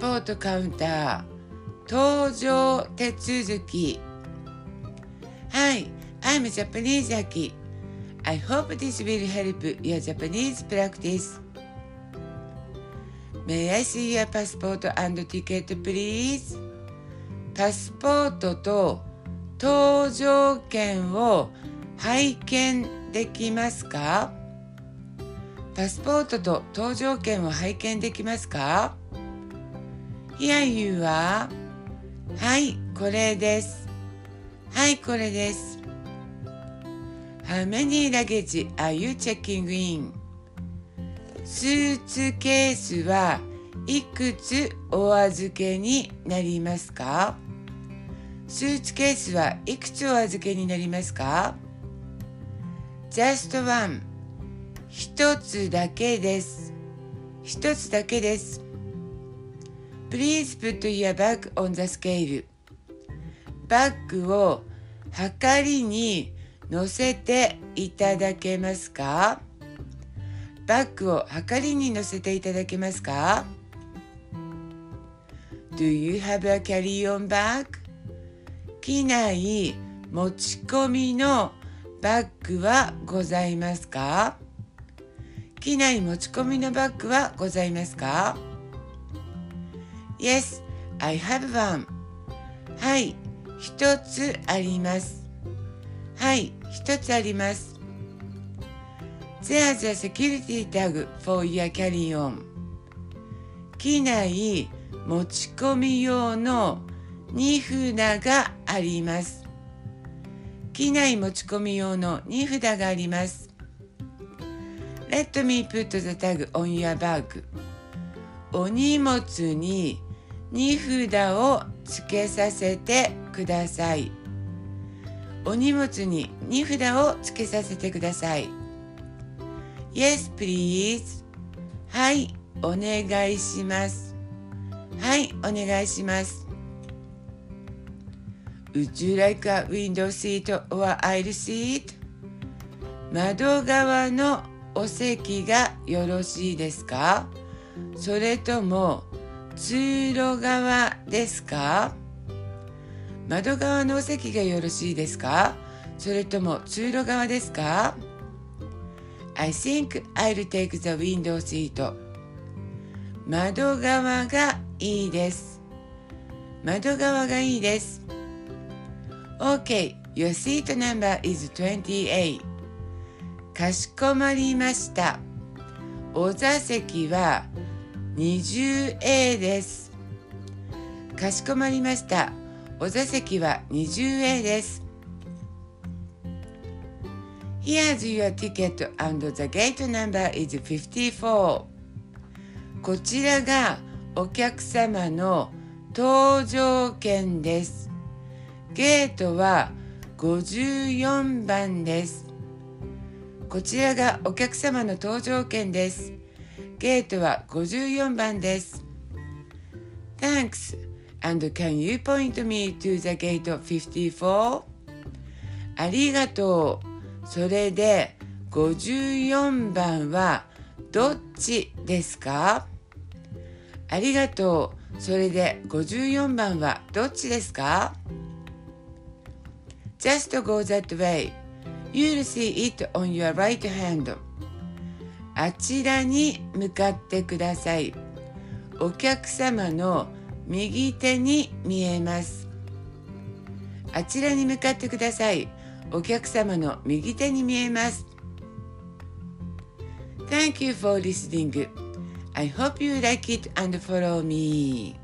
ポートカウンター搭乗手続き Hi, I'm Japanese Aki. I hope this will help your Japanese practice. May I see your passport and ticket, please? パスポートと搭乗券を拝見できますかパスポートと搭乗券を拝見できますか Here you are. はい、これです。はい、これです。How many luggage are you checking in? スーツケースはいくつお預けになりますか？スーツケースはいくつお預けになりますか ?Just one 一つだけです。一つだけです。Please put your bag on the scale. バッグをはかりに乗せていただけますか？バッグをはかりに乗せていただけますか？Do you have a carry-on bag? 機内持ち込みのバッグはございますか？機内持ち込みのバッグはございますか？?Yes, I have one. はい、一つあります。はい、一つあります。There's a security tag for your carry-on. 機内持ち込み用の荷札があります。機内持ち込み用の荷札があります。Let me put the tag on your bag. お荷物に荷札をつけさせてください。お荷物に荷札をつけさせてください。Yes, please. はい、お願いします。はい、お願いします。Would you like a window seat or aisle seat? 窓側のお席がよろしいですか？それとも通路側ですか？窓側のお席がよろしいですか？それとも通路側ですか？I think I'll take the window seat. 窓側がいいです。窓側がいいです。OK, your seat number is 28. かしこまりました。お座席は 20A です。かしこまりました。お座席は 20A です。Here's your ticket and the gate number is 54. こちらがお客様の搭乗券です。ゲートは54番です。こちらがお客様の搭乗券です。ゲートは54番です。Thanks. And can you point me to the gate 54? ありがとう。それで54番はどっちですかありがとう。それで54番はどっちですか ?Just go that way. You'll see it on your right hand. あちらに向かってください。お客様の右手に見えます。あちらに向かってください。お客様の右手に見えます。Thank you for listening. I hope you like it and follow me.